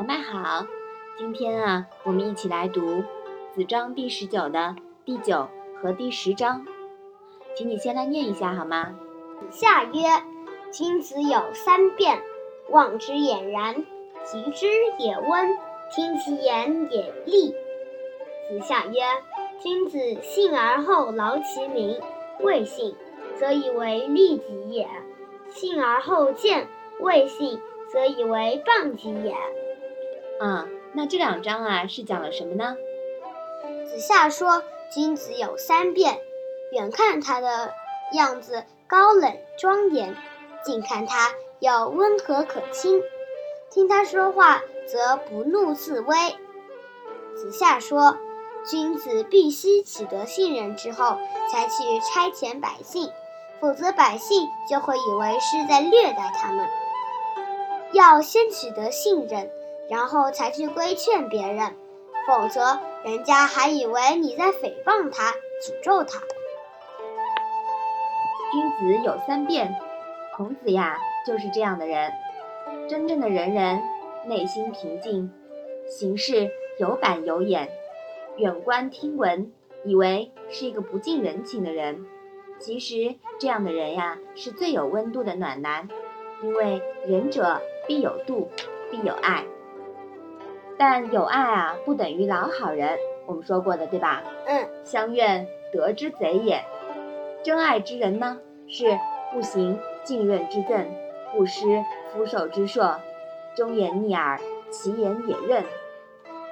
小麦好，今天啊，我们一起来读《子章》第十九的第九和第十章，请你先来念一下好吗？子夏曰：“君子有三变，望之俨然，及之也温，听其言也利。”子夏曰：“君子信而后劳其民，未信，则以为利己也；信而后见，未信，则以为谤己也。”啊，那这两章啊是讲了什么呢？子夏说，君子有三变，远看他的样子高冷庄严，近看他又温和可亲，听他说话则不怒自威。子夏说，君子必须取得信任之后才去差遣百姓，否则百姓就会以为是在虐待他们。要先取得信任。然后才去规劝别人，否则人家还以为你在诽谤他、诅咒他。君子有三变，孔子呀就是这样的人。真正的仁人，内心平静，行事有板有眼，远观听闻，以为是一个不近人情的人。其实这样的人呀，是最有温度的暖男，因为仁者必有度，必有爱。但有爱啊，不等于老好人。我们说过的，对吧？嗯。相怨得之贼也。真爱之人呢，是不行浸润之赠，不施夫受之硕，忠言逆耳，其言也任。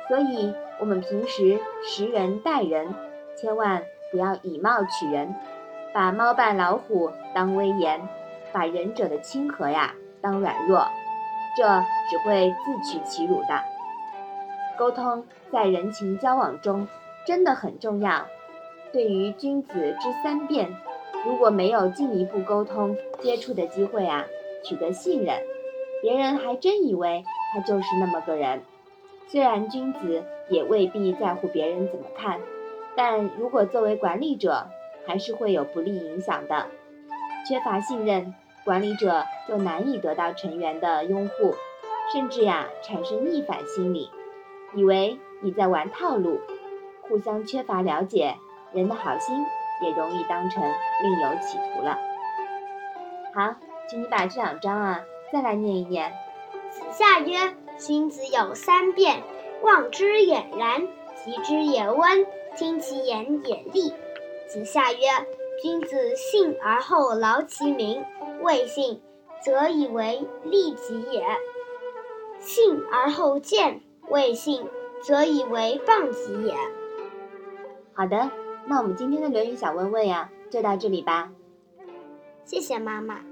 所以，我们平时识人待人，千万不要以貌取人，把猫扮老虎当威严，把仁者的亲和呀当软弱，这只会自取其辱的。沟通在人情交往中真的很重要。对于君子之三变，如果没有进一步沟通接触的机会啊，取得信任，别人还真以为他就是那么个人。虽然君子也未必在乎别人怎么看，但如果作为管理者，还是会有不利影响的。缺乏信任，管理者就难以得到成员的拥护，甚至呀产生逆反心理。以为你在玩套路，互相缺乏了解，人的好心也容易当成另有企图了。好，请你把这两章啊再来念一念。子夏曰：“君子有三变，望之俨然，及之也温，听其言也利。”子夏曰：“君子信而后劳其民，未信，则以为利己也；信而后见。”未信，则以为谤己也。好的，那我们今天的《论语》小问问呀，就到这里吧。谢谢妈妈。